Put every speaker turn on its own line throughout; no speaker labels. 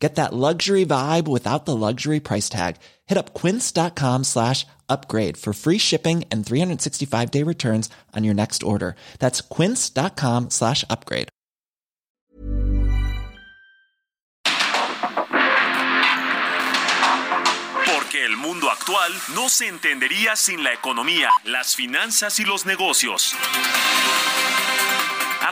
Get that luxury vibe without the luxury price tag. Hit up quince.com slash upgrade for free shipping and 365 day returns on your next order. That's quince.com slash upgrade.
Porque el mundo actual no se entendería sin la economía, las finanzas y los negocios.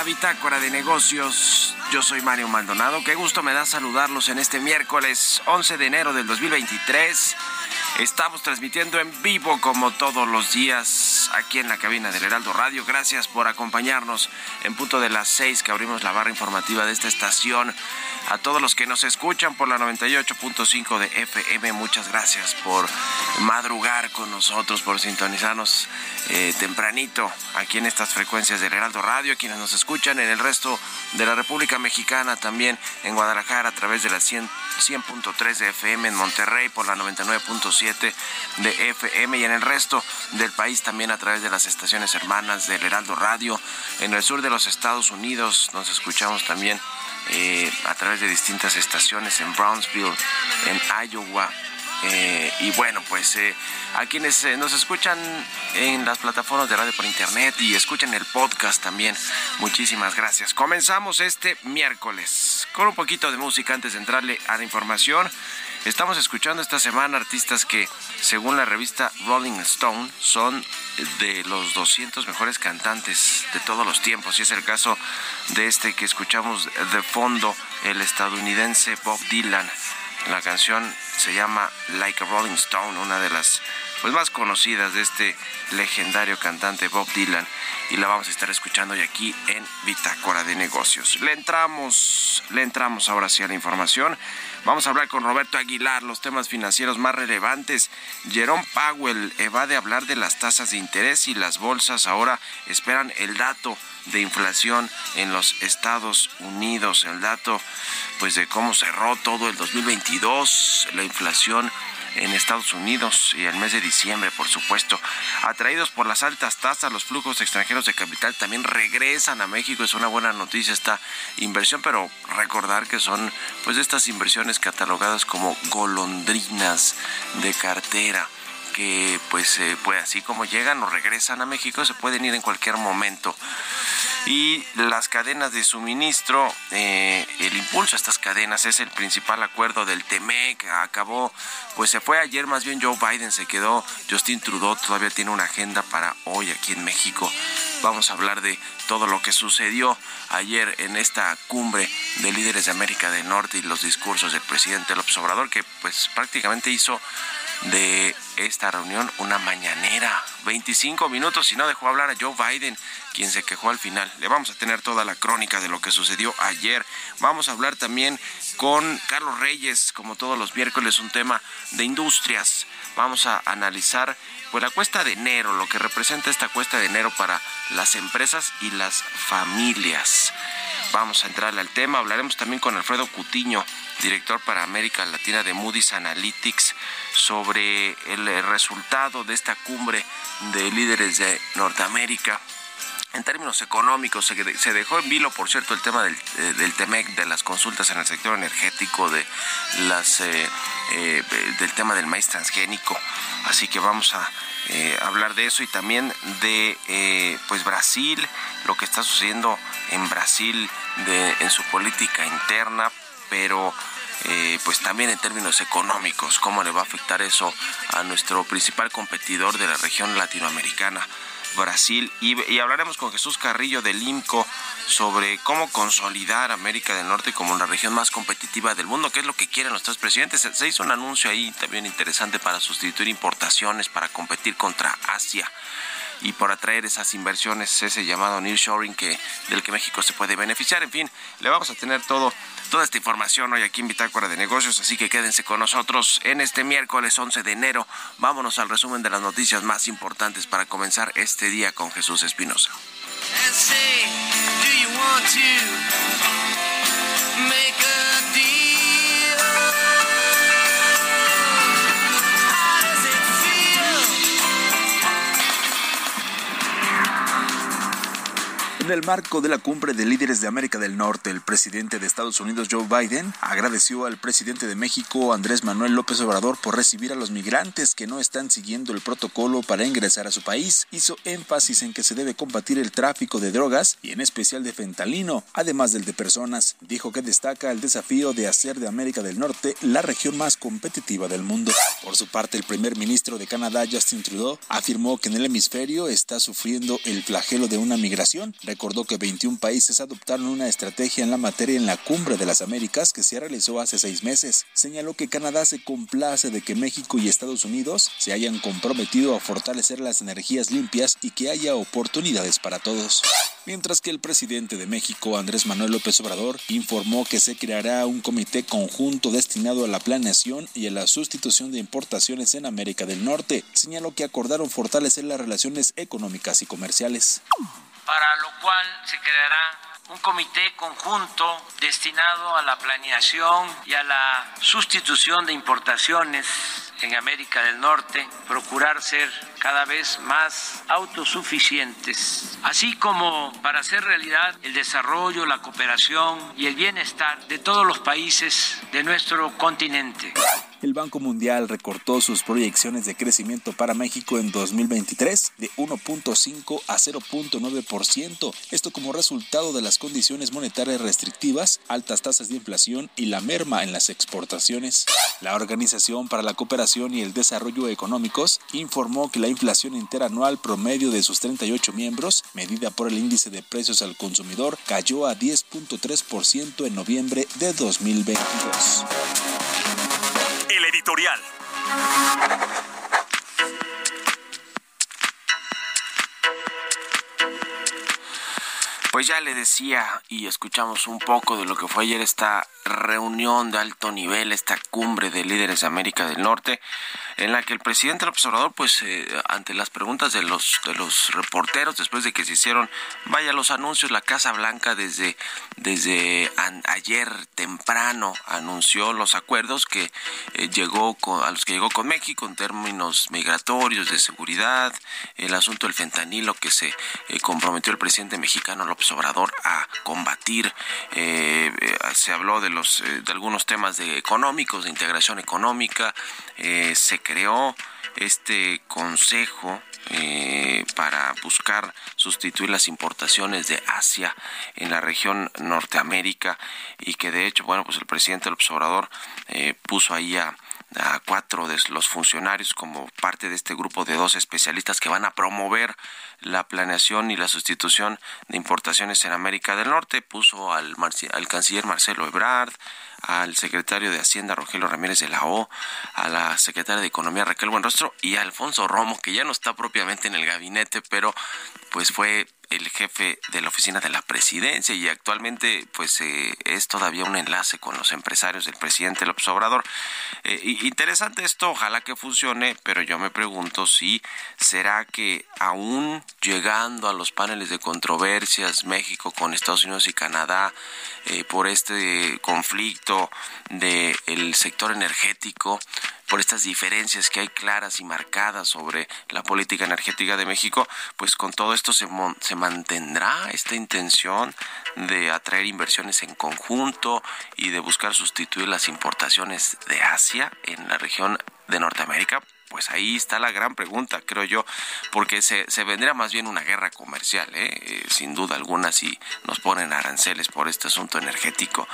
A Bitácora de Negocios. Yo soy Mario Maldonado, qué gusto me da saludarlos en este miércoles 11 de enero del 2023. Estamos transmitiendo en vivo como todos los días aquí en la cabina del Heraldo Radio. Gracias por acompañarnos en punto de las 6 que abrimos la barra informativa de esta estación. A todos los que nos escuchan por la 98.5 de FM, muchas gracias por madrugar con nosotros, por sintonizarnos eh, tempranito aquí en estas frecuencias del Heraldo Radio, quienes nos escuchan en el resto de la República Mexicana, también en Guadalajara a través de la 100.3 de FM, en Monterrey por la 99.5 100.7 de FM y en el resto del país también a través de las estaciones hermanas del Heraldo Radio. En el sur de los Estados Unidos nos escuchamos también eh, a través de distintas estaciones en Brownsville, en Iowa, eh, y bueno, pues eh, a quienes eh, nos escuchan en las plataformas de radio por internet y escuchan el podcast también, muchísimas gracias. Comenzamos este miércoles con un poquito de música antes de entrarle a la información. Estamos escuchando esta semana artistas que, según la revista Rolling Stone, son de los 200 mejores cantantes de todos los tiempos. Y es el caso de este que escuchamos de fondo, el estadounidense Bob Dylan. La canción se llama Like a Rolling Stone, una de las pues, más conocidas de este legendario cantante Bob Dylan y la vamos a estar escuchando hoy aquí en Bitácora de Negocios. Le entramos, le entramos ahora sí a la información. Vamos a hablar con Roberto Aguilar los temas financieros más relevantes. Jerome Powell evade hablar de las tasas de interés y las bolsas ahora esperan el dato de inflación en los Estados Unidos, el dato pues de cómo cerró todo el 2022, la inflación en Estados Unidos y el mes de diciembre, por supuesto. Atraídos por las altas tasas, los flujos extranjeros de capital también regresan a México. Es una buena noticia esta inversión, pero recordar que son pues estas inversiones catalogadas como golondrinas de cartera que pues, pues así como llegan o regresan a México se pueden ir en cualquier momento y las cadenas de suministro, eh, el impulso a estas cadenas es el principal acuerdo del TEMEC, acabó, pues se fue ayer, más bien Joe Biden se quedó, Justin Trudeau todavía tiene una agenda para hoy aquí en México. Vamos a hablar de todo lo que sucedió ayer en esta cumbre de líderes de América del Norte y los discursos del presidente López Obrador, que pues prácticamente hizo de esta reunión una mañanera. 25 minutos y no dejó hablar a Joe Biden, quien se quejó al final. Le vamos a tener toda la crónica de lo que sucedió ayer. Vamos a hablar también con Carlos Reyes, como todos los miércoles, un tema de industrias. Vamos a analizar pues la cuesta de enero, lo que representa esta cuesta de enero para las empresas y las familias. Vamos a entrar al tema, hablaremos también con Alfredo Cutiño, director para América Latina de Moody's Analytics, sobre el resultado de esta cumbre de líderes de Norteamérica. En términos económicos, se dejó en vilo, por cierto, el tema del, eh, del TEMEC, de las consultas en el sector energético, de las, eh, eh, del tema del maíz transgénico. Así que vamos a hablar de eso y también de pues Brasil, lo que está sucediendo en Brasil de, en su política interna, pero eh, pues también en términos económicos, cómo le va a afectar eso a nuestro principal competidor de la región latinoamericana. Brasil y, hablaremos con Jesús Carrillo del IMCO sobre cómo consolidar América del Norte como la región más competitiva del mundo, que es lo que quieren nuestros presidentes. Se hizo un anuncio ahí también interesante para sustituir importaciones, para competir contra Asia y por atraer esas inversiones, ese llamado nearshoring que del que México se puede beneficiar. En fin, le vamos a tener todo toda esta información hoy aquí en Bitácora de Negocios, así que quédense con nosotros en este miércoles 11 de enero. Vámonos al resumen de las noticias más importantes para comenzar este día con Jesús Espinosa.
En el marco de la cumbre de líderes de América del Norte, el presidente de Estados Unidos, Joe Biden, agradeció al presidente de México, Andrés Manuel López Obrador, por recibir a los migrantes que no están siguiendo el protocolo para ingresar a su país. Hizo énfasis en que se debe combatir el tráfico de drogas y en especial de fentalino, además del de personas. Dijo que destaca el desafío de hacer de América del Norte la región más competitiva del mundo. Por su parte, el primer ministro de Canadá, Justin Trudeau, afirmó que en el hemisferio está sufriendo el flagelo de una migración recordó que 21 países adoptaron una estrategia en la materia en la Cumbre de las Américas que se realizó hace seis meses. Señaló que Canadá se complace de que México y Estados Unidos se hayan comprometido a fortalecer las energías limpias y que haya oportunidades para todos. Mientras que el presidente de México, Andrés Manuel López Obrador, informó que se creará un comité conjunto destinado a la planeación y a la sustitución de importaciones en América del Norte. Señaló que acordaron fortalecer las relaciones económicas y comerciales
para lo cual se creará un comité conjunto destinado a la planeación y a la sustitución de importaciones en América del Norte, procurar ser cada vez más autosuficientes, así como para hacer realidad el desarrollo, la cooperación y el bienestar de todos los países de nuestro continente.
El Banco Mundial recortó sus proyecciones de crecimiento para México en 2023 de 1.5 a 0.9%, esto como resultado de las condiciones monetarias restrictivas, altas tasas de inflación y la merma en las exportaciones. La Organización para la Cooperación y el Desarrollo Económicos informó que la inflación interanual promedio de sus 38 miembros, medida por el índice de precios al consumidor, cayó a 10.3% en noviembre de 2022.
El editorial.
Pues ya le decía y escuchamos un poco de lo que fue ayer esta reunión de alto nivel, esta cumbre de líderes de América del Norte, en la que el presidente del observador, pues eh, ante las preguntas de los de los reporteros, después de que se hicieron, vaya los anuncios, la Casa Blanca desde desde ayer temprano anunció los acuerdos que eh, llegó con, a los que llegó con México en términos migratorios, de seguridad, el asunto del fentanilo que se eh, comprometió el presidente mexicano López Obrador a combatir, se habló de los de algunos temas de económicos, de integración económica, se creó este consejo eh, para buscar sustituir las importaciones de Asia en la región Norteamérica y que de hecho, bueno, pues el presidente del observador eh, puso ahí a, a cuatro de los funcionarios como parte de este grupo de dos especialistas que van a promover la planeación y la sustitución de importaciones en América del Norte. Puso al, al canciller Marcelo Ebrard, al secretario de Hacienda Rogelio Ramírez de la O, a la secretaria de Economía Raquel Buenrostro y a Alfonso Romo, que ya no está propiamente en el gabinete, pero pues fue el jefe de la oficina de la presidencia y actualmente pues eh, es todavía un enlace con los empresarios del presidente López Obrador. Eh, interesante esto, ojalá que funcione, pero yo me pregunto si será que aún llegando a los paneles de controversias México con Estados Unidos y Canadá eh, por este conflicto del sector energético, por estas diferencias que hay claras y marcadas sobre la política energética de México, pues con todo esto se, se mantendrá esta intención de atraer inversiones en conjunto y de buscar sustituir las importaciones de Asia en la región de Norteamérica pues ahí está la gran pregunta, creo yo, porque se, vendría más bien una guerra comercial, ¿eh? Eh, sin duda alguna, si nos ponen aranceles por este asunto energético,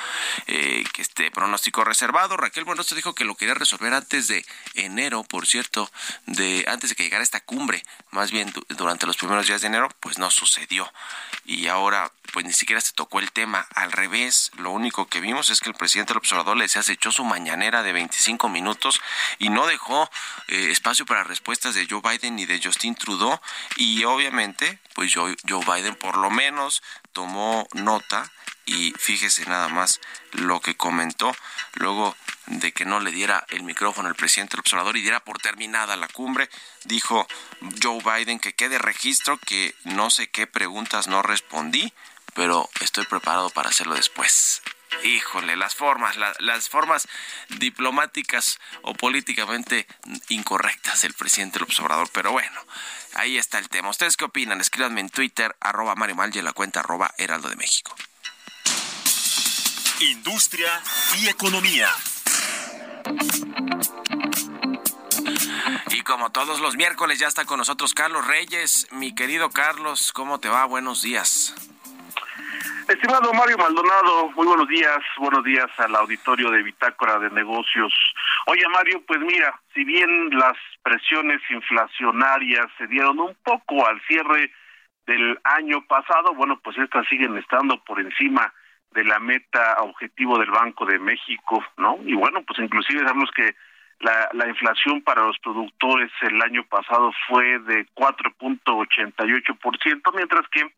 eh, que este pronóstico reservado. Raquel Buenos dijo que lo quería resolver antes de enero, por cierto, de antes de que llegara esta cumbre, más bien durante los primeros días de enero, pues no sucedió. Y ahora pues ni siquiera se tocó el tema. Al revés, lo único que vimos es que el presidente del observador le decía, se echó su mañanera de 25 minutos y no dejó eh, espacio para respuestas de Joe Biden ni de Justin Trudeau. Y obviamente, pues Joe, Joe Biden por lo menos tomó nota y fíjese nada más lo que comentó luego de que no le diera el micrófono al presidente del observador y diera por terminada la cumbre, dijo Joe Biden que quede registro que no sé qué preguntas no respondí, pero estoy preparado para hacerlo después. Híjole, las formas, las formas diplomáticas o políticamente incorrectas del presidente López Obrador, pero bueno, ahí está el tema. ¿Ustedes qué opinan? Escríbanme en Twitter, arroba Mario y en la cuenta arroba Heraldo de México.
Industria y economía.
Y como todos los miércoles ya está con nosotros Carlos Reyes. Mi querido Carlos, ¿cómo te va? Buenos días.
Estimado Mario Maldonado, muy buenos días, buenos días al auditorio de Bitácora de Negocios. Oye Mario, pues mira, si bien las presiones inflacionarias se dieron un poco al cierre del año pasado, bueno, pues estas siguen estando por encima de la meta objetivo del Banco de México, ¿no? Y bueno, pues inclusive sabemos que la, la inflación para los productores el año pasado fue de 4.88%, mientras que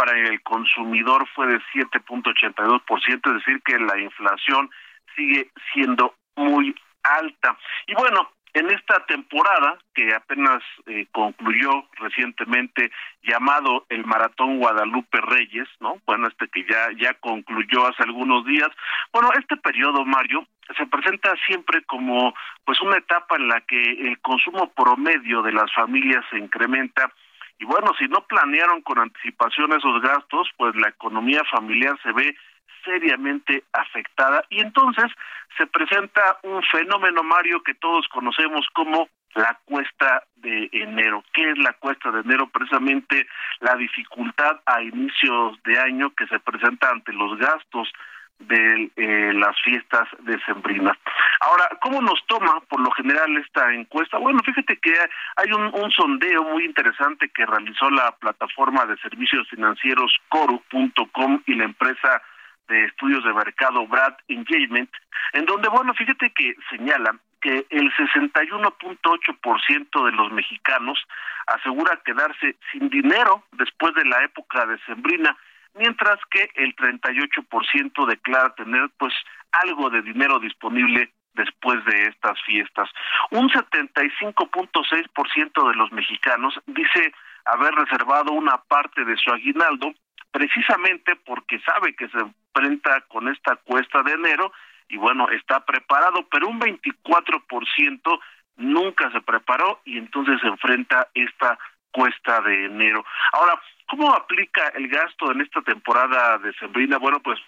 para el consumidor fue de 7.82%, es decir, que la inflación sigue siendo muy alta. Y bueno, en esta temporada que apenas eh, concluyó recientemente llamado el maratón Guadalupe Reyes, ¿no? Bueno, este que ya ya concluyó hace algunos días. Bueno, este periodo Mario se presenta siempre como pues una etapa en la que el consumo promedio de las familias se incrementa y bueno, si no planearon con anticipación esos gastos, pues la economía familiar se ve seriamente afectada y entonces se presenta un fenómeno Mario que todos conocemos como la cuesta de enero. ¿Qué es la cuesta de enero? Precisamente la dificultad a inicios de año que se presenta ante los gastos de eh, las fiestas decembrinas. Ahora, ¿cómo nos toma por lo general esta encuesta? Bueno, fíjate que hay un, sondeo muy interesante que realizó la plataforma de servicios financieros Coru.com y la empresa de estudios de mercado Brad Engagement, en donde, bueno, fíjate que señalan que el 61.8% de los mexicanos asegura quedarse sin dinero después de la época decembrina, mientras que el 38% declara tener pues algo de dinero disponible después de estas fiestas. Un 75.6% de los mexicanos dice haber reservado una parte de su aguinaldo precisamente porque sabe que se enfrenta con esta cuesta de enero y bueno, está preparado, pero un 24% nunca se preparó y entonces se enfrenta esta cuesta de enero. Ahora, ¿cómo aplica el gasto en esta temporada de sembrina? Bueno, pues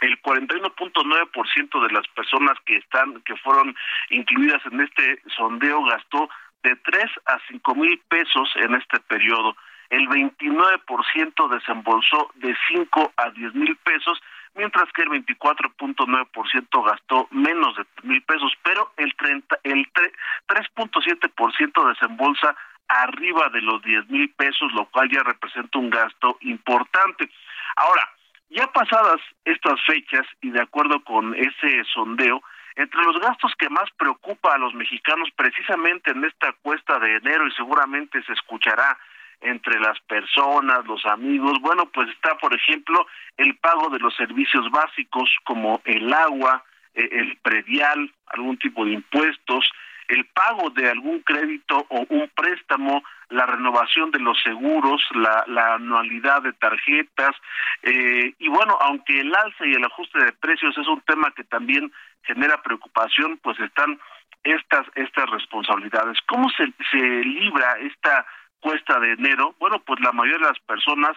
el 41.9% de las personas que están que fueron incluidas en este sondeo gastó de 3 a 5 mil pesos en este periodo el 29% desembolsó de 5 a 10 mil pesos, mientras que el 24.9% gastó menos de mil pesos, pero el, 30, el 3.7% desembolsa arriba de los 10 mil pesos, lo cual ya representa un gasto importante. Ahora, ya pasadas estas fechas y de acuerdo con ese sondeo, entre los gastos que más preocupa a los mexicanos precisamente en esta cuesta de enero y seguramente se escuchará entre las personas, los amigos. Bueno, pues está, por ejemplo, el pago de los servicios básicos como el agua, eh, el predial, algún tipo de impuestos, el pago de algún crédito o un préstamo, la renovación de los seguros, la, anualidad de tarjetas, eh, y bueno, aunque el alza y el ajuste de precios es un tema que también genera preocupación, pues están estas estas responsabilidades. ¿Cómo se, se libra esta cuesta de enero, bueno, pues la mayoría de las personas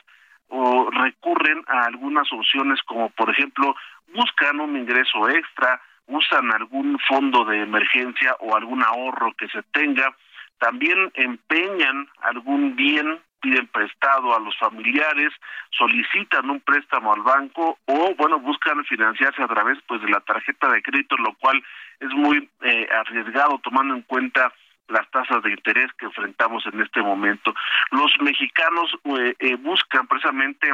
o recurren a algunas opciones como por ejemplo buscan un ingreso extra, usan algún fondo de emergencia o algún ahorro que se tenga, también empeñan algún bien, piden prestado a los familiares, solicitan un préstamo al banco o bueno, buscan financiarse a través pues de la tarjeta de crédito, lo cual es muy eh, arriesgado tomando en cuenta las tasas de interés que enfrentamos en este momento. Los mexicanos eh, eh, buscan precisamente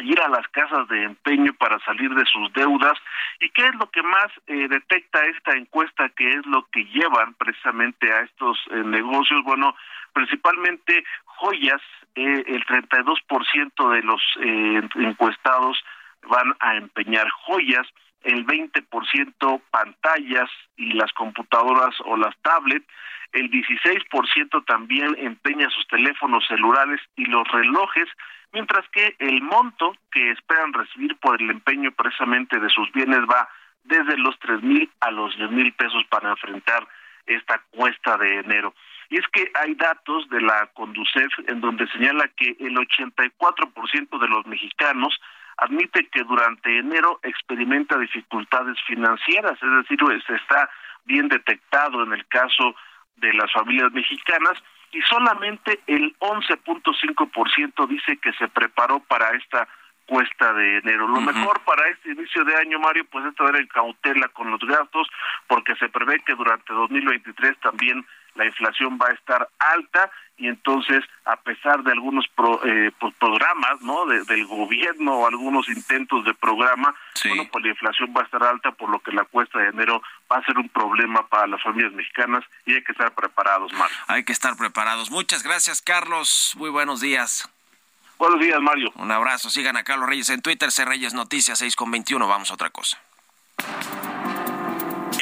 ir a las casas de empeño para salir de sus deudas y qué es lo que más eh, detecta esta encuesta que es lo que llevan precisamente a estos negocios bueno principalmente joyas el 32% de los encuestados van a empeñar joyas el 20% pantallas y las computadoras o las tablets, el 16% también empeña sus teléfonos celulares y los relojes, mientras que el monto que esperan recibir por el empeño precisamente de sus bienes va desde los tres mil a los diez mil pesos para enfrentar esta cuesta de enero. Y es que hay datos de la Conducef en donde señala que el 84% de los mexicanos admite que durante enero experimenta dificultades financieras, es decir, se está bien detectado en el caso de las familias mexicanas y solamente el 11.5% dice que se preparó para esta cuesta de enero. Lo mejor para este inicio de año, Mario, pues es tener en cautela con los gastos, porque se prevé que durante 2023 también la inflación va a estar alta y entonces a pesar de algunos eh, pues, programas no del gobierno o algunos intentos de programa bueno pues la inflación va a estar alta por lo que la cuesta de enero va a ser un problema para las familias mexicanas y hay que estar preparados Mario.
Hay que estar preparados. Muchas gracias Carlos. Muy buenos días.
Buenos días Mario.
Un abrazo. Sigan a Carlos Reyes en Twitter C Reyes Noticias 6 con 21 vamos a otra cosa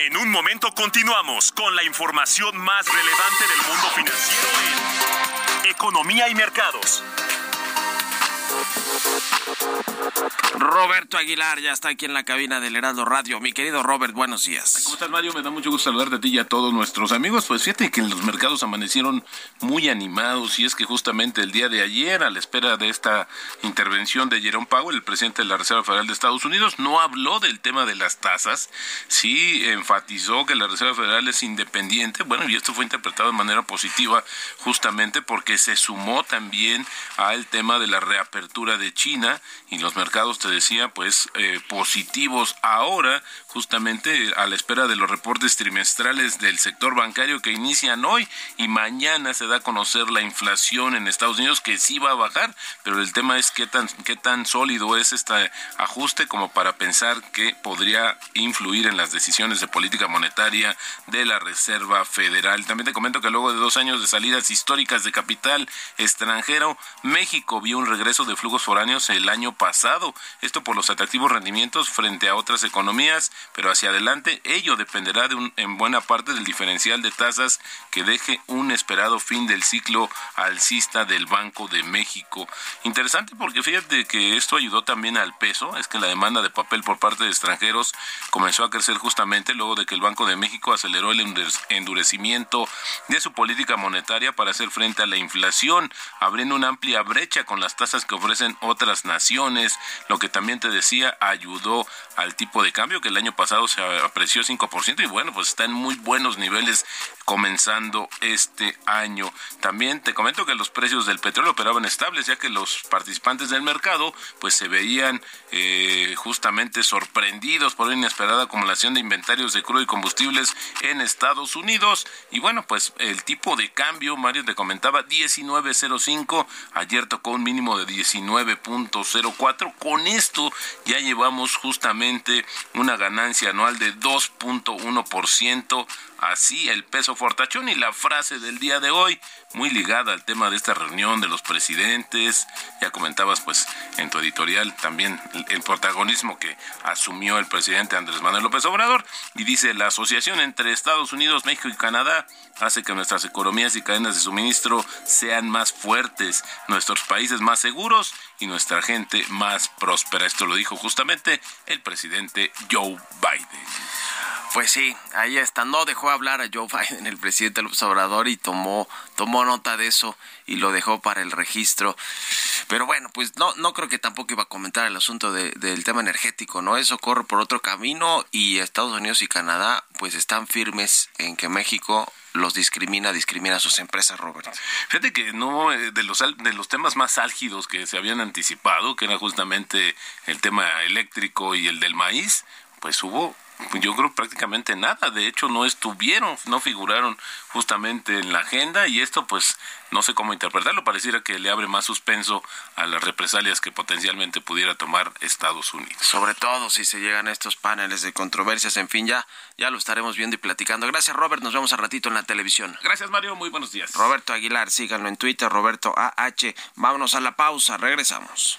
en un momento continuamos con la información más relevante del mundo financiero en Economía y Mercados.
Roberto Aguilar ya está aquí en la cabina del Heraldo Radio. Mi querido Robert, buenos días.
¿Cómo estás, Mario? Me da mucho gusto saludarte a ti y a todos nuestros amigos. Pues fíjate que los mercados amanecieron muy animados y es que justamente el día de ayer, a la espera de esta intervención de Jerome Powell, el presidente de la Reserva Federal de Estados Unidos, no habló del tema de las tasas, sí enfatizó que la Reserva Federal es independiente, bueno, y esto fue interpretado de manera positiva justamente porque se sumó también al tema de la reapertura de China los mercados, te decía, pues eh, positivos ahora, justamente a la espera de los reportes trimestrales del sector bancario que inician hoy y mañana se da a conocer la inflación en Estados Unidos que sí va a bajar, pero el tema es qué tan, qué tan sólido es este ajuste como para pensar que podría influir en las decisiones de política monetaria de la Reserva Federal. También te comento que luego de dos años de salidas históricas de capital extranjero, México vio un regreso de flujos foráneos el año pasado. Esto por los atractivos rendimientos frente a otras economías, pero hacia adelante ello dependerá de un, en buena parte del diferencial de tasas que deje un esperado fin del ciclo alcista del Banco de México. Interesante porque fíjate que esto ayudó también al peso, es que la demanda de papel por parte de extranjeros comenzó a crecer justamente luego de que el Banco de México aceleró el endurecimiento de su política monetaria para hacer frente a la inflación, abriendo una amplia brecha con las tasas que ofrecen otras naciones, lo que también te decía ayudó al tipo de cambio que el año pasado se apreció 5% y bueno, pues está en muy buenos niveles comenzando este año. También te comento que los precios del petróleo operaban estables, ya que los participantes del mercado pues se veían eh, justamente sorprendidos por una inesperada acumulación de inventarios de crudo y combustibles en Estados Unidos. Y bueno, pues el tipo de cambio, Mario te comentaba, 19.05, ayer tocó un mínimo de 19.04. Con esto ya llevamos justamente una ganancia anual de 2.1% así el peso fortachón y la frase del día de hoy, muy ligada al tema de esta reunión de los presidentes. Ya comentabas pues en tu editorial también el, protagonismo que asumió el presidente Andrés Manuel López Obrador y dice la asociación entre Estados Unidos, México y Canadá hace que nuestras economías y cadenas de suministro sean más fuertes, nuestros países más seguros y nuestra gente más próspera. Esto lo dijo justamente el presidente Joe Biden.
Pues sí, ahí está. No dejó hablar a Joe Biden, el presidente López Obrador, y tomó, tomó nota de eso y lo dejó para el registro. Pero bueno, pues no, no creo que tampoco iba a comentar el asunto del tema energético, ¿no? Eso corre por otro camino y Estados Unidos y Canadá pues están firmes en que México los discrimina, discrimina a sus empresas, Robert.
Fíjate que no, eh, de los, de los temas más álgidos que se habían anticipado, que era justamente el tema eléctrico y el del maíz, pues hubo yo creo prácticamente nada. De hecho, no estuvieron, no figuraron justamente en la agenda y esto pues no sé cómo interpretarlo. Pareciera que le abre más suspenso a las represalias que potencialmente pudiera tomar Estados Unidos.
Sobre todo si se llegan a estos paneles de controversias. En fin, ya, ya lo estaremos viendo y platicando. Gracias, Robert. Nos vemos a ratito en la televisión.
Gracias, Mario. Muy buenos días.
Roberto Aguilar, síganlo en Twitter, Roberto AH. Vámonos a la pausa. Regresamos.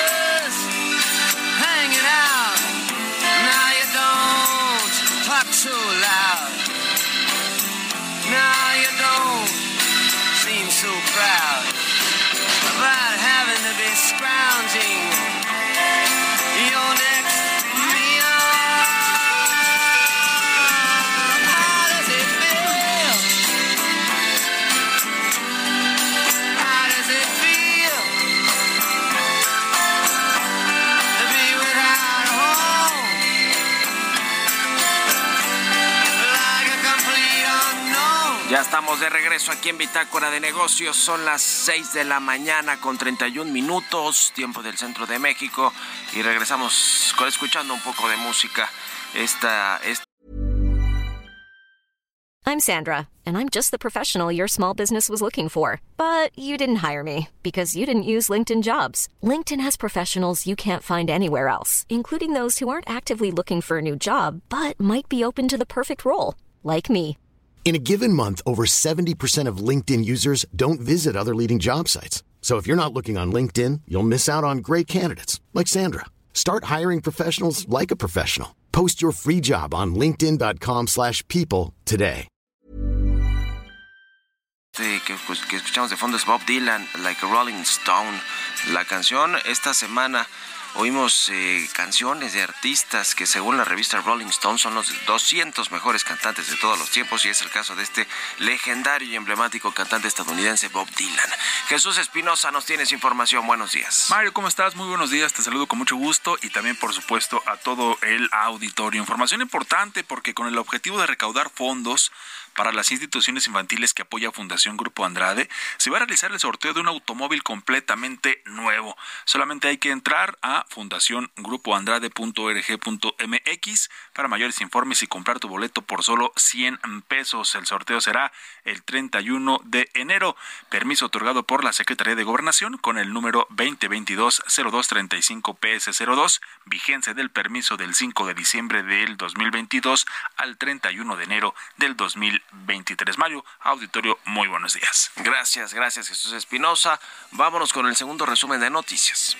出
来。Estamos de regreso aquí en Bitácora de Negocios. Son las 6 de la mañana con 31 minutos, tiempo del centro de México. Y regresamos escuchando un poco de música. Esta, esta
I'm Sandra, and I'm just the professional your small business was looking for. But you didn't hire me because you didn't use LinkedIn jobs. LinkedIn has professionals you can't find anywhere else, including those who aren't actively looking for a new job but might be open to the perfect role, like me.
In a given month, over 70% of LinkedIn users don't visit other leading job sites. So if you're not looking on LinkedIn, you'll miss out on great candidates like Sandra. Start hiring professionals like a professional. Post your free job on linkedin.com/people today.
Sí, que, que escuchamos de fondo es Bob Dylan, Like a Rolling Stone. La canción esta semana oímos eh, canciones de artistas que según la revista Rolling Stone son los 200 mejores cantantes de todos los tiempos y es el caso de este legendario y emblemático cantante estadounidense Bob Dylan. Jesús Espinosa nos tienes información. Buenos días.
Mario, ¿cómo estás? Muy buenos días. Te saludo con mucho gusto y también, por supuesto, a todo el auditorio. Información importante porque con el objetivo de recaudar fondos para las instituciones infantiles que apoya Fundación Grupo Andrade, se va a realizar el sorteo de un automóvil completamente nuevo. Solamente hay que entrar a fundaciongrupoandrade.org.mx para mayores informes y comprar tu boleto por solo 100 pesos. El sorteo será el 31 de enero. Permiso otorgado por la Secretaría de Gobernación con el número 2022-0235-PS02, vigencia del permiso del 5 de diciembre del 2022 al 31 de enero del 2023. 23. Mayo, auditorio, muy buenos días.
Gracias, gracias Jesús Espinosa. Vámonos con el segundo resumen de noticias.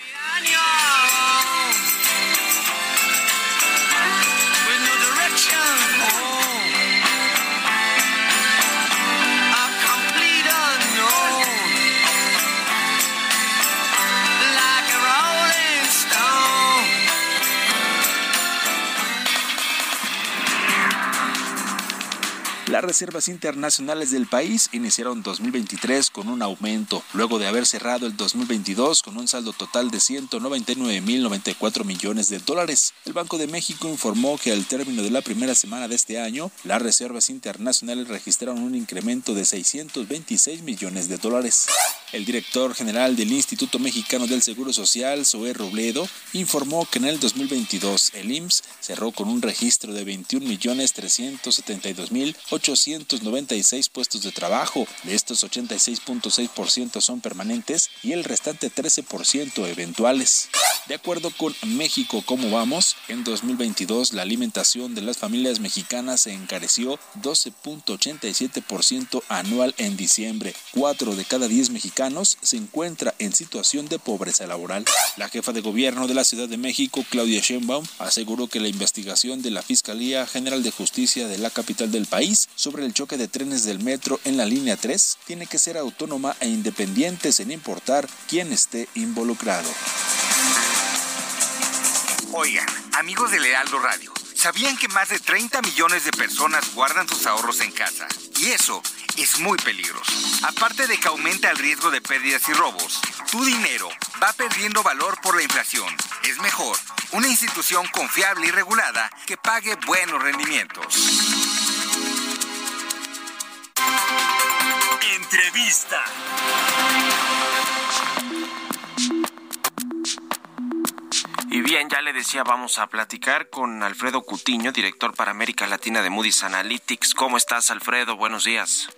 Las reservas internacionales del país iniciaron 2023 con un aumento, luego de haber cerrado el 2022 con un saldo total de 199.094 millones de dólares. El Banco de México informó que al término de la primera semana de este año, las reservas internacionales registraron un incremento de 626 millones de dólares. El director general del Instituto Mexicano del Seguro Social, Zoé Robledo, informó que en el 2022 el IMSS cerró con un registro de 21.372.000 896 puestos de trabajo. De estos 86.6% son permanentes y el restante 13% eventuales. De acuerdo con México Cómo Vamos, en 2022 la alimentación de las familias mexicanas se encareció 12.87% anual en diciembre. Cuatro de cada diez mexicanos se encuentra en situación de pobreza laboral. La jefa de gobierno de la Ciudad de México, Claudia Sheinbaum, aseguró que la investigación de la Fiscalía General de Justicia de la capital del país sobre el choque de trenes del metro en la línea 3 tiene que ser autónoma e independiente sin importar quién esté involucrado.
Oigan, amigos de Lealdo Radio, ¿sabían que más de 30 millones de personas guardan sus ahorros en casa? Y eso es muy peligroso. Aparte de que aumenta el riesgo de pérdidas y robos, tu dinero va perdiendo valor por la inflación. Es mejor una institución confiable y regulada que pague buenos rendimientos.
Entrevista.
Y bien, ya le decía, vamos a platicar con Alfredo Cutiño, director para América Latina de Moody's Analytics. ¿Cómo estás, Alfredo? Buenos días.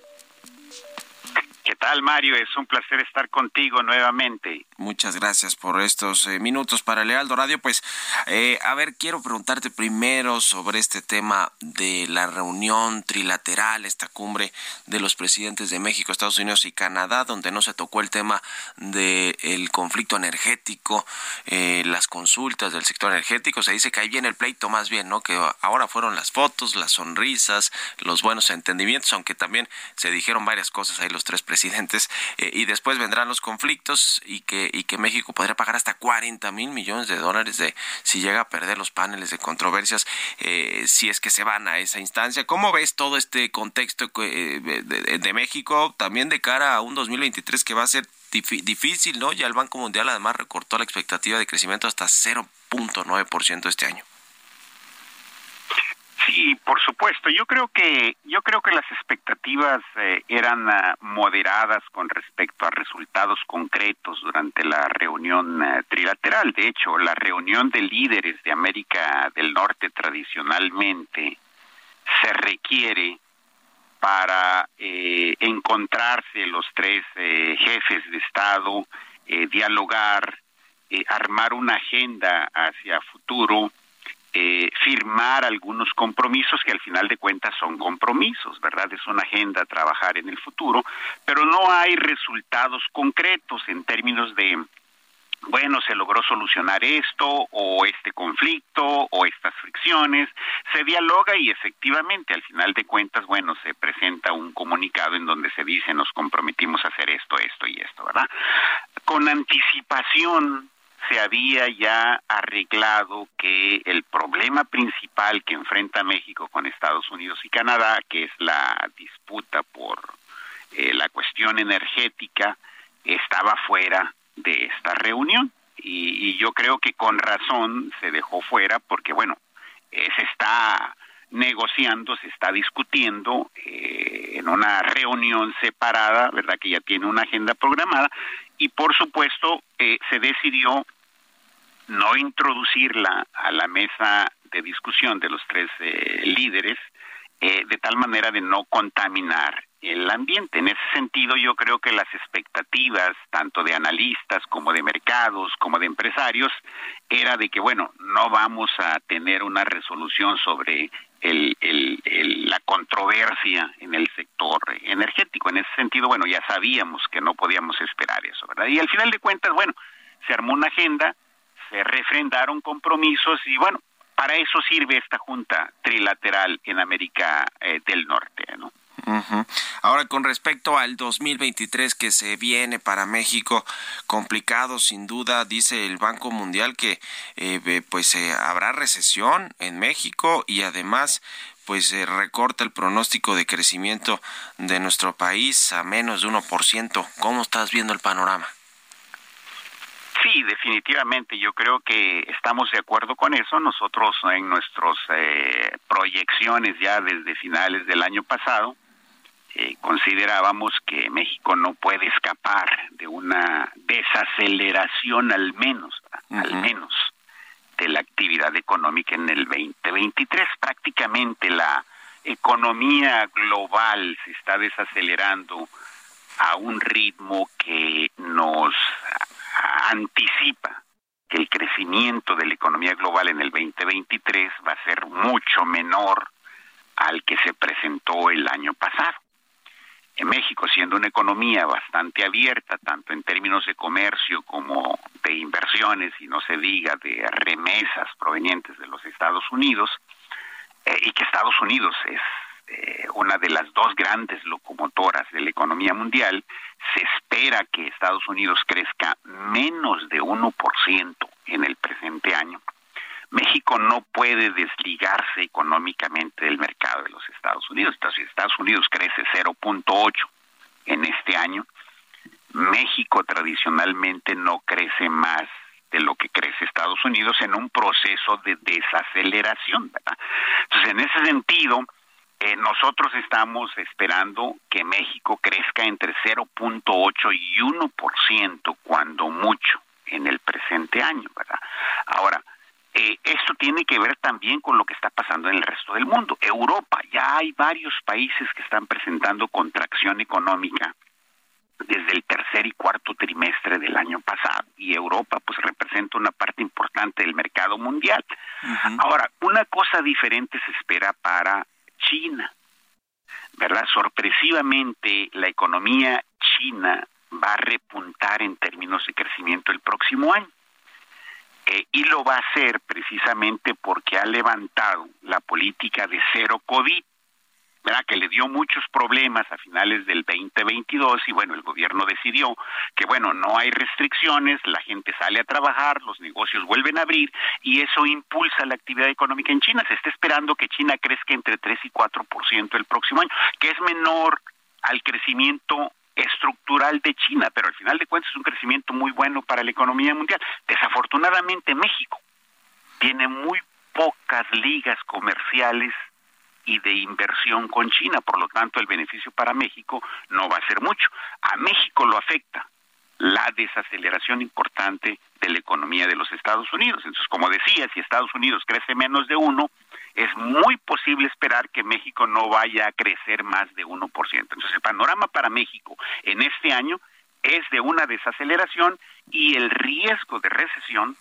¿Qué tal, Mario? Es un placer estar contigo nuevamente.
Muchas gracias por estos eh, minutos para Lealdo Radio. Pues, eh, a ver, quiero preguntarte primero sobre este tema de la reunión trilateral, esta cumbre de los presidentes de México, Estados Unidos y Canadá, donde no se tocó el tema del conflicto energético, eh, las consultas del sector energético. Se dice que ahí viene el pleito más bien, ¿no? Que ahora fueron las fotos, las sonrisas, los buenos entendimientos, aunque también se dijeron varias cosas ahí los tres presidentes eh, y después vendrán los conflictos y que y que México podría pagar hasta 40 mil millones de dólares de si llega a perder los paneles de controversias eh, si es que se van a esa instancia. ¿Cómo ves todo este contexto eh, de, de, México también de cara a un 2023 que va a ser difícil, ¿no? Ya el Banco Mundial además recortó la expectativa de crecimiento hasta 0.9% este año.
Sí, por supuesto. Yo creo que yo creo que las expectativas eh, eran uh, moderadas con respecto a resultados concretos durante la reunión uh, trilateral. De hecho, la reunión de líderes de América del Norte tradicionalmente se requiere para eh, encontrarse los tres eh, jefes de Estado, eh, dialogar, armar una agenda hacia futuro, firmar algunos compromisos que al final de cuentas son compromisos, ¿verdad? Es una agenda a trabajar en el futuro, pero no hay resultados concretos en términos de bueno, se logró solucionar esto o este conflicto o estas fricciones, se dialoga y efectivamente al final de cuentas, bueno, se presenta un comunicado en donde se dice nos comprometimos a hacer esto, esto y esto, ¿verdad? Con anticipación se había ya arreglado que el problema principal que enfrenta México con Estados Unidos y Canadá, que es la disputa por eh, la cuestión energética, estaba fuera de esta reunión. Y, yo creo que con razón se dejó fuera porque, bueno, eh, se está negociando, se está discutiendo eh, en una reunión separada, ¿verdad? Que ya tiene una agenda programada y por supuesto eh, se decidió no introducirla a la mesa de discusión de los tres líderes de tal manera de no contaminar el ambiente. En ese sentido, yo creo que las expectativas, tanto de analistas como de mercados, como de empresarios, era de que, bueno, no vamos a tener una resolución sobre el, la controversia en el sector energético. En ese sentido, bueno, ya sabíamos que no podíamos esperar eso, ¿verdad? Y al final de cuentas, bueno, se armó una agenda, refrendaron compromisos y, bueno, para eso sirve esta junta trilateral en América eh, del Norte, ¿no?
Ahora, con respecto al 2023 que se viene para México, complicado sin duda, dice el Banco Mundial que eh, pues eh, habrá recesión en México y además pues se recorta el pronóstico de crecimiento de nuestro país a menos de 1%. ¿Cómo estás viendo el panorama?
Sí, definitivamente. Yo creo que estamos de acuerdo con eso. Nosotros en nuestras eh, proyecciones ya desde finales del año pasado eh, considerábamos que México no puede escapar de una desaceleración al menos, al menos de la actividad económica en el 2023. Prácticamente la economía global se está desacelerando a un ritmo que nos anticipa que el crecimiento de la economía global en el 2023 va a ser mucho menor al que se presentó el año pasado. En México, siendo una economía bastante abierta, tanto en términos de comercio como de inversiones, y no se diga de remesas provenientes de los Estados Unidos, eh, y que Estados Unidos es eh, una de las dos grandes locomotoras de la economía mundial, se espera que Estados Unidos crezca menos de 1% en el presente año México no puede desligarse económicamente del mercado de los Estados Unidos. Entonces, Estados Unidos crece 0.8 en este año. México tradicionalmente no crece más de lo que crece Estados Unidos en un proceso de desaceleración. Entonces, en ese sentido, eh, nosotros estamos esperando que México crezca entre 0.8 y 1% cuando mucho en el presente año. ¿verdad? Ahora, eh, esto tiene que ver también con lo que está pasando en el resto del mundo. Europa, ya hay varios países que están presentando contracción económica desde el tercer y cuarto trimestre del año pasado y Europa pues representa una parte importante del mercado mundial. Ahora, una cosa diferente se espera para China. ¿Verdad? Sorpresivamente la economía china va a repuntar en términos de crecimiento el próximo año. Eh, y lo va a hacer precisamente porque ha levantado la política de cero COVID, ¿verdad? que le dio muchos problemas a finales del 2022 y bueno, el gobierno decidió que bueno, no hay restricciones, la gente sale a trabajar, los negocios vuelven a abrir y eso impulsa la actividad económica en China. Se está esperando que China crezca entre 3 y 4% el próximo año, que es menor al crecimiento estructural de China, pero al final de cuentas es un crecimiento muy bueno para la economía mundial. Desafortunadamente México tiene muy pocas ligas comerciales y de inversión con China, por lo tanto el beneficio para México no va a ser mucho. A México lo afecta la desaceleración importante de la economía de los Estados Unidos. Entonces, como decía, si Estados Unidos crece menos de uno, es muy posible esperar que México no vaya a crecer más de 1%. Entonces, el panorama para México en este año es de una desaceleración y el riesgo de recesión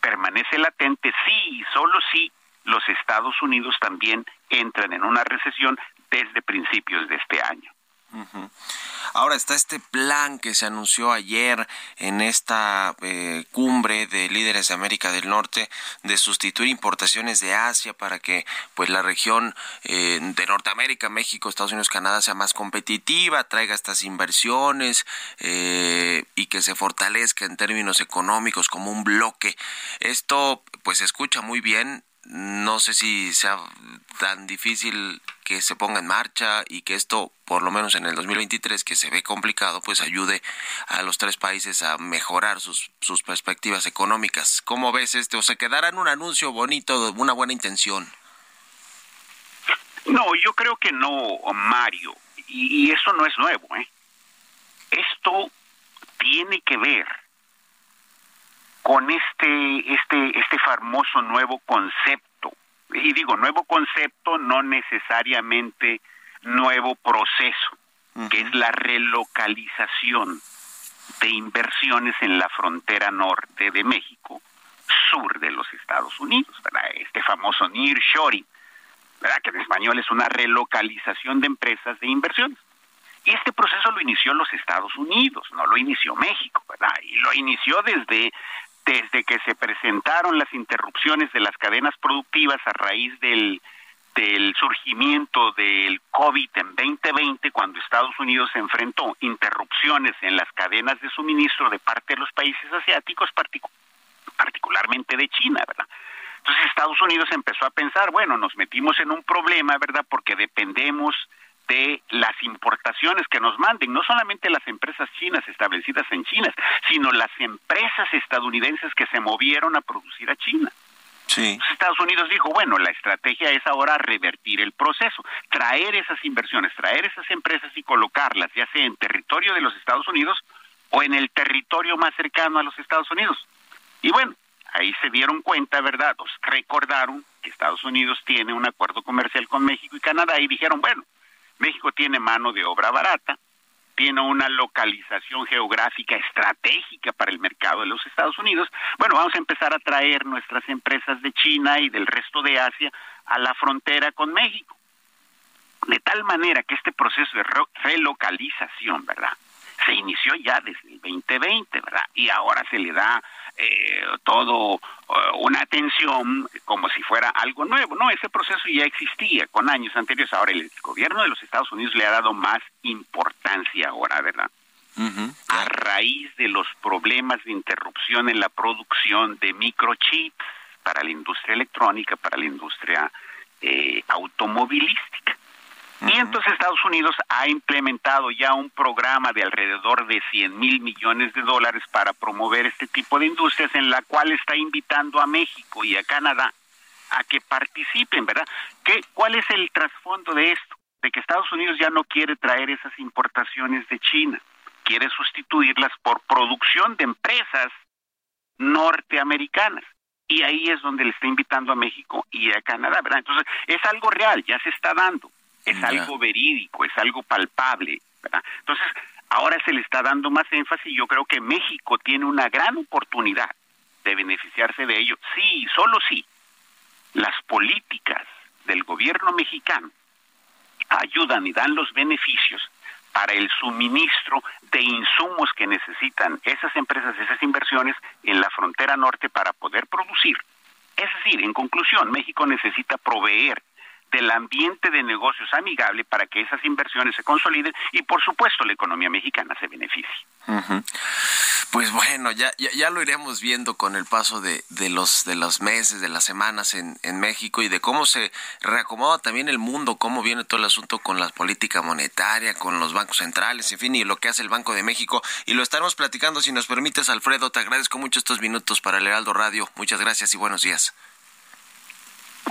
permanece latente si y solo si los Estados Unidos también entran en una recesión desde principios de este año.
Ahora está este plan que se anunció ayer en esta eh, cumbre de líderes de América del Norte de sustituir importaciones de Asia para que pues la región eh, de Norteamérica, México, Estados Unidos, Canadá sea más competitiva, traiga estas inversiones eh, y que se fortalezca en términos económicos como un bloque. Esto pues se escucha muy bien, no sé si sea tan difícil que se ponga en marcha y que esto, por lo menos en el 2023, que se ve complicado, pues ayude a los tres países a mejorar sus, sus perspectivas económicas. ¿Cómo ves este? ¿O se quedará en un anuncio bonito, una buena intención?
No, yo creo que no, Mario. Y, y eso no es nuevo. ¿eh? Esto tiene que ver con este, este, este famoso nuevo concepto. Y digo, nuevo concepto, no necesariamente nuevo proceso, que es la relocalización de inversiones en la frontera norte de México, sur de los Estados Unidos, ¿verdad? Este famoso nearshoring, ¿verdad? Que en español es una relocalización de empresas de inversiones. Y este proceso lo inició los Estados Unidos, no lo inició México, ¿verdad? Y lo inició desde desde que se presentaron las interrupciones de las cadenas productivas a raíz del, del surgimiento del COVID en 2020, cuando Estados Unidos enfrentó interrupciones en las cadenas de suministro de parte de los países asiáticos, particularmente de China, ¿verdad? Entonces Estados Unidos empezó a pensar, bueno, nos metimos en un problema, ¿verdad? Porque dependemos de las importaciones que nos manden, no solamente las empresas chinas establecidas en China, sino las empresas estadounidenses que se movieron a producir a China. Sí. Estados Unidos dijo, bueno, la estrategia es ahora revertir el proceso, traer esas inversiones, traer esas empresas y colocarlas, ya sea en territorio de los Estados Unidos o en el territorio más cercano a los Estados Unidos. Y bueno, ahí se dieron cuenta, ¿verdad? recordaron que Estados Unidos tiene un acuerdo comercial con México y Canadá y dijeron, bueno, México tiene mano de obra barata, tiene una localización geográfica estratégica para el mercado de los Estados Unidos. Bueno, vamos a empezar a traer nuestras empresas de China y del resto de Asia a la frontera con México. De tal manera que este proceso de relocalización, ¿verdad? Se inició ya desde el 2020, ¿verdad? Y ahora se le da eh, todo eh, una atención como si fuera algo nuevo. No, ese proceso ya existía con años anteriores. Ahora el gobierno de los Estados Unidos le ha dado más importancia ahora, ¿verdad? A raíz de los problemas de interrupción en la producción de microchips para la industria electrónica, para la industria eh, automovilística. Y entonces Estados Unidos ha implementado ya un programa de alrededor de 100 mil millones de dólares para promover este tipo de industrias en la cual está invitando a México y a Canadá a que participen, ¿verdad? ¿Qué, ¿Cuál es el trasfondo de esto? De que Estados Unidos ya no quiere traer esas importaciones de China, quiere sustituirlas por producción de empresas norteamericanas. Y ahí es donde le está invitando a México y a Canadá, ¿verdad? Entonces, es algo real, ya se está dando es algo verídico, es algo palpable, ¿verdad? Entonces, ahora se le está dando más énfasis y yo creo que México tiene una gran oportunidad de beneficiarse de ello. Sí, solo sí, las políticas del gobierno mexicano ayudan y dan los beneficios para el suministro de insumos que necesitan esas empresas, esas inversiones en la frontera norte para poder producir. Es decir, en conclusión, México necesita proveer del ambiente de negocios amigable para que esas inversiones se consoliden y por supuesto la economía mexicana se beneficie.
Pues bueno, ya, ya, lo iremos viendo con el paso de, de, los, de los meses, de las semanas en, en México y de cómo se reacomoda también el mundo, cómo viene todo el asunto con la política monetaria, con los bancos centrales, en fin, y lo que hace el Banco de México. Y lo estaremos platicando, si nos permites, Alfredo. Te agradezco mucho estos minutos para el Heraldo Radio. Muchas gracias y buenos días.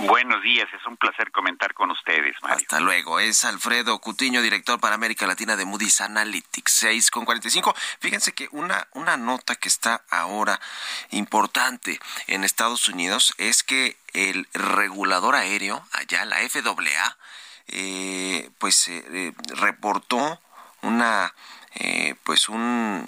Buenos días, es un placer comentar con ustedes.
Hasta luego. Es Alfredo Cutiño, director para América Latina de Moody's Analytics, 6 con 45. Fíjense que una, una nota que está ahora importante en Estados Unidos es que el regulador aéreo, allá la FAA, eh, pues eh, eh, reportó una pues un,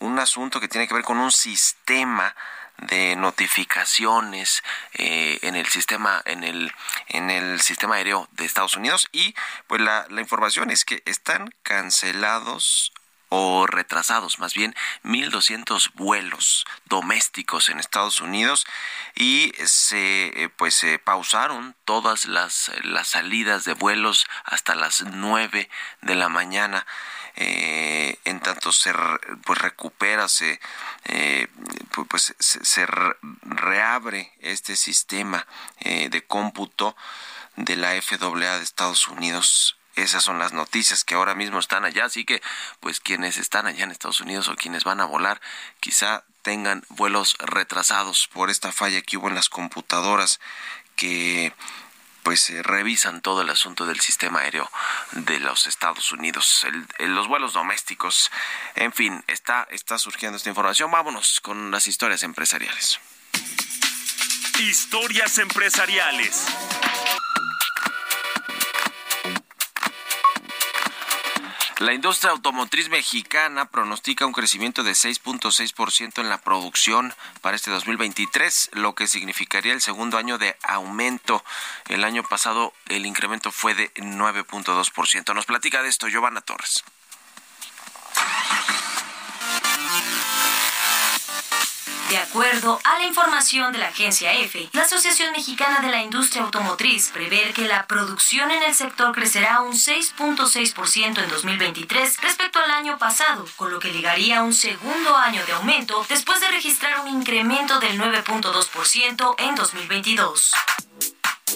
un asunto que tiene que ver con un sistema de notificaciones eh, en el sistema en el en el sistema aéreo de Estados Unidos y pues la, información es que están cancelados o retrasados, más bien 1.200 vuelos domésticos en Estados Unidos y se eh, pues se pausaron todas las, las salidas de vuelos hasta las 9 de la mañana. Eh, en tanto se pues recupera se eh, pues se, reabre este sistema de cómputo de la FAA de Estados Unidos. Esas son las noticias que ahora mismo están allá, así que pues quienes están allá en Estados Unidos o quienes van a volar quizá tengan vuelos retrasados por esta falla que hubo en las computadoras que pues revisan todo el asunto del sistema aéreo de los Estados Unidos, los vuelos domésticos. En fin, está, está surgiendo esta información. Vámonos con las historias empresariales.
Historias empresariales.
La industria automotriz mexicana pronostica un crecimiento de 6.6% en la producción para este 2023, lo que significaría el segundo año de aumento. El año pasado el incremento fue de 9.2%. Nos platica de esto Giovanna Torres.
De acuerdo a la información de la agencia EFE, la Asociación Mexicana de la Industria Automotriz prevé que la producción en el sector crecerá un 6.6% en 2023 respecto al año pasado, con lo que llegaría a un segundo año de aumento después de registrar un incremento del 9.2% en 2022.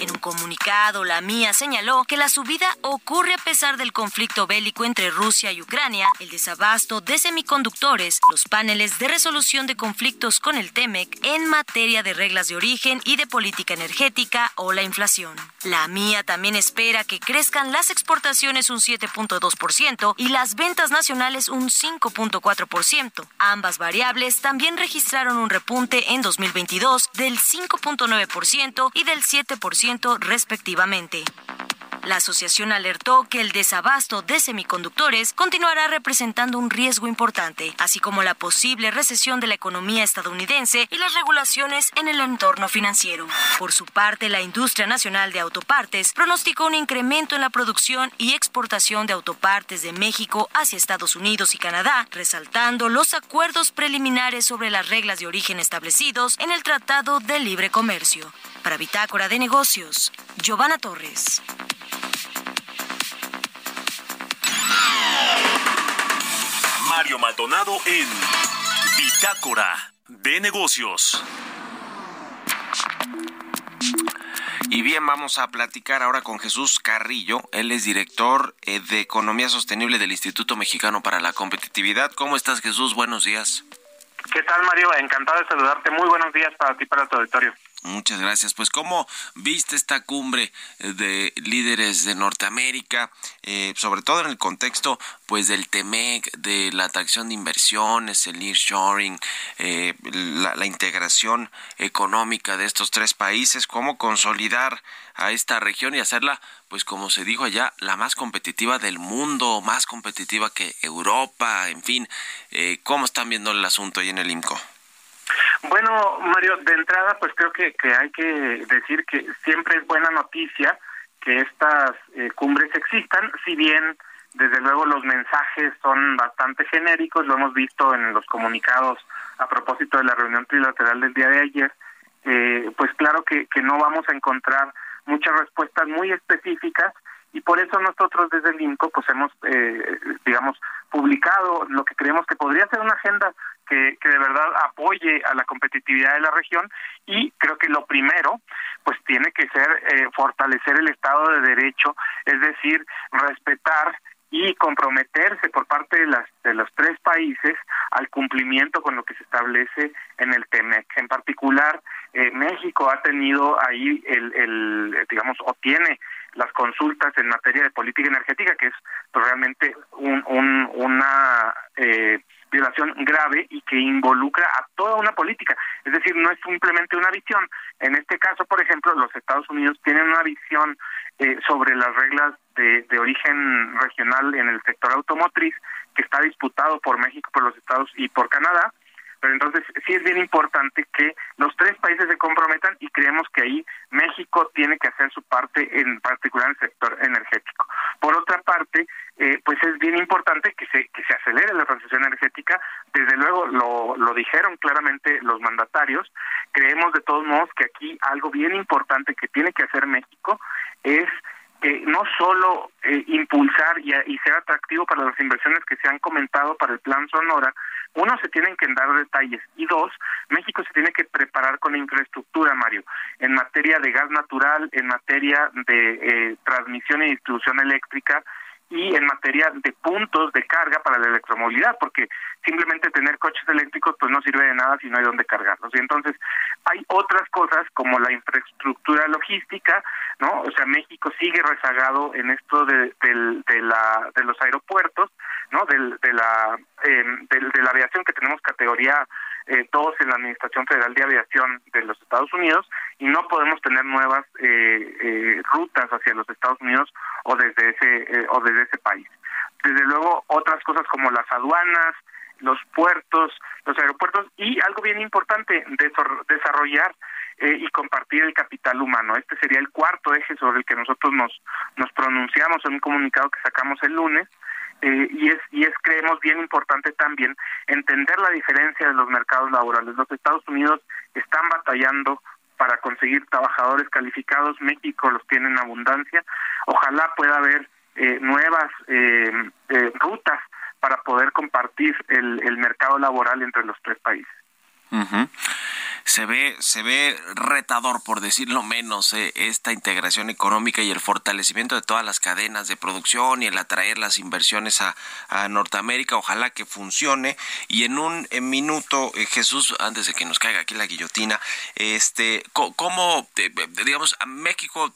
En un comunicado, la MIA señaló que la subida ocurre a pesar del conflicto bélico entre Rusia y Ucrania, el desabasto de semiconductores, los paneles de resolución de conflictos con el TEMEC en materia de reglas de origen y de política energética o la inflación. La MIA también espera que crezcan las exportaciones un 7.2% y las ventas nacionales un 5.4%. Ambas variables también registraron un repunte en 2022 del 5.9% y del 7% respectivamente. La asociación alertó que el desabasto de semiconductores continuará representando un riesgo importante, así como la posible recesión de la economía estadounidense y las regulaciones en el entorno financiero. Por su parte, la industria nacional de autopartes pronosticó un incremento en la producción y exportación de autopartes de México hacia Estados Unidos y Canadá, resaltando los acuerdos preliminares sobre las reglas de origen establecidos en el Tratado de Libre Comercio. Para Bitácora de Negocios, Giovanna Torres.
Mario Maldonado en Bitácora de Negocios.
Y bien, vamos a platicar ahora con Jesús Carrillo. Él es director eh, de Economía Sostenible del Instituto Mexicano para la Competitividad. ¿Cómo estás, Jesús? Buenos días.
¿Qué tal, Mario? Encantado de saludarte. Muy buenos días para ti y para tu auditorio.
Muchas gracias. Pues, ¿cómo viste esta cumbre de líderes de Norteamérica, eh, sobre todo en el contexto, pues, del TEMEC, de la atracción de inversiones, el nearshoring, eh, la, integración económica de estos tres países, cómo consolidar a esta región y hacerla, pues, como se dijo allá, la más competitiva del mundo, más competitiva que Europa, en fin, eh, ¿cómo están viendo el asunto ahí en el IMCO?
Bueno, Mario, de entrada, pues creo que, que hay que decir que siempre es buena noticia que estas eh, cumbres existan, si bien desde luego los mensajes son bastante genéricos, lo hemos visto en los comunicados a propósito de la reunión trilateral del día de ayer, eh, pues claro que, que no vamos a encontrar muchas respuestas muy específicas y por eso nosotros desde el INCO pues hemos, eh, digamos, publicado lo que creemos que podría ser una agenda que, que de verdad apoye a la competitividad de la región y creo que lo primero pues tiene que ser eh, fortalecer el Estado de Derecho, es decir, respetar y comprometerse por parte de las de los tres países al cumplimiento con lo que se establece en el TEMEC. En particular, eh, México ha tenido ahí el, el digamos o tiene las consultas en materia de política energética, que es pues, realmente un, un, una eh, violación grave y que involucra a toda una política. Es decir, no es simplemente una visión. En este caso, por ejemplo, los Estados Unidos tienen una visión eh, sobre las reglas de, de origen regional en el sector automotriz que está disputado por México, por los Estados y por Canadá pero entonces sí es bien importante que los tres países se comprometan y creemos que ahí México tiene que hacer su parte, en particular en el sector energético. Por otra parte, eh, pues es bien importante que se que se acelere la transición energética. Desde luego lo, lo dijeron claramente los mandatarios. Creemos de todos modos que aquí algo bien importante que tiene que hacer México es eh, no solo eh, impulsar y, y, ser atractivo para las inversiones que se han comentado para el plan Sonora, uno, se tienen que dar detalles. Y dos, México se tiene que preparar con infraestructura, Mario, en materia de gas natural, en materia de eh, transmisión y distribución eléctrica y en materia de puntos de carga para la electromovilidad, porque simplemente tener coches eléctricos pues no sirve de nada si no hay dónde cargarlos. Y entonces hay otras cosas como la infraestructura logística, ¿no? O sea, México sigue rezagado en esto de, de la, de los aeropuertos, ¿no? Del, de, la, eh, de, la aviación que tenemos categoría eh, todos en la Administración Federal de Aviación de los Estados Unidos y no podemos tener nuevas eh, eh, rutas hacia los Estados Unidos o desde ese eh, o desde ese país. Desde luego otras cosas como las aduanas, los puertos, los aeropuertos y algo bien importante desarrollar eh, y compartir el capital humano. Este sería el cuarto eje sobre el que nosotros nos nos pronunciamos en un comunicado que sacamos el lunes eh, y es y es creemos bien importante también entender la diferencia de los mercados laborales. Los Estados Unidos están batallando para conseguir trabajadores calificados, México los tiene en abundancia. Ojalá pueda haber eh, nuevas eh, eh, rutas para poder compartir el, el mercado laboral entre los tres países
se ve, se ve retador, por decirlo menos, eh, esta integración económica y el fortalecimiento de todas las cadenas de producción y el atraer las inversiones a, Norteamérica. Ojalá que funcione. Y en un minuto, eh, Jesús, antes de que nos caiga aquí la guillotina, este, ¿cómo, eh, digamos, a México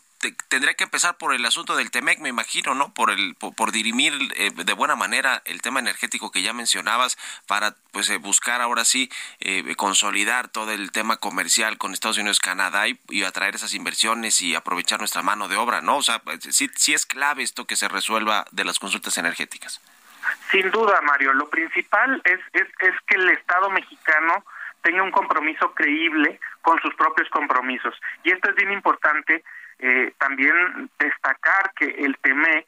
tendría que empezar por el asunto del Temec, me imagino, ¿no? Por el por, dirimir eh, de buena manera el tema energético que ya mencionabas para pues eh, buscar ahora sí eh, consolidar todo el tema comercial con Estados Unidos, Canadá y, y, atraer esas inversiones y aprovechar nuestra mano de obra, ¿no? O sea, sí, sí es clave esto que se resuelva de las consultas energéticas.
Sin duda, Mario. Lo principal es, es, es que el Estado mexicano tenga un compromiso creíble con sus propios compromisos. Y esto es bien importante eh, también destacar que el TEMEC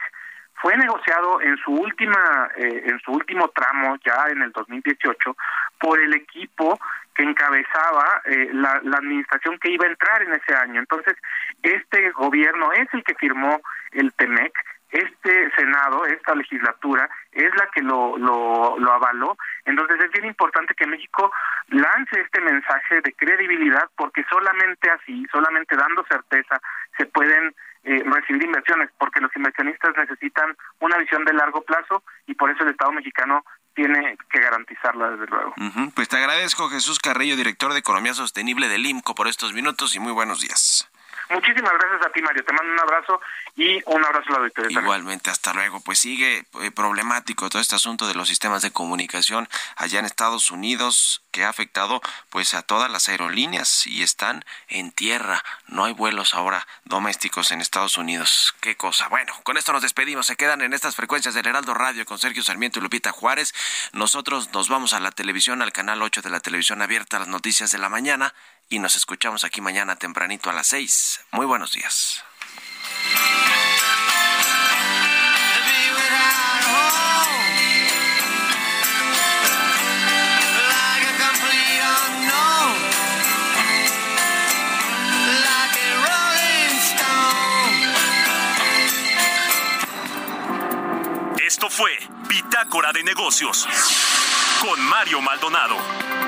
fue negociado en su última eh, en su último tramo ya en el 2018 por el equipo que encabezaba eh, la, la, administración que iba a entrar en ese año. Entonces, este gobierno es el que firmó el TEMEC este Senado, esta legislatura, es la que lo, lo, lo avaló. Entonces es bien importante que México lance este mensaje de credibilidad porque solamente así, solamente dando certeza, se pueden eh, recibir inversiones, porque los inversionistas necesitan una visión de largo plazo y por eso el Estado mexicano tiene que garantizarla desde luego.
Pues te agradezco Jesús Carrillo, director de Economía Sostenible del IMCO, por estos minutos y muy buenos días.
Muchísimas gracias a ti, Mario. Te mando un abrazo y un abrazo a la auditoría.
Igualmente, hasta luego. Pues sigue eh, problemático todo este asunto de los sistemas de comunicación allá en Estados Unidos que ha afectado pues a todas las aerolíneas y están en tierra. No hay vuelos ahora domésticos en Estados Unidos. Qué cosa. Bueno, con esto nos despedimos. Se quedan en estas frecuencias del Heraldo Radio con Sergio Sarmiento y Lupita Juárez. Nosotros nos vamos a la televisión, al canal 8 de la televisión abierta, las noticias de la mañana y nos escuchamos aquí mañana tempranito a las 6. Muy buenos días.
Esto fue Bitácora de Negocios con Mario Maldonado.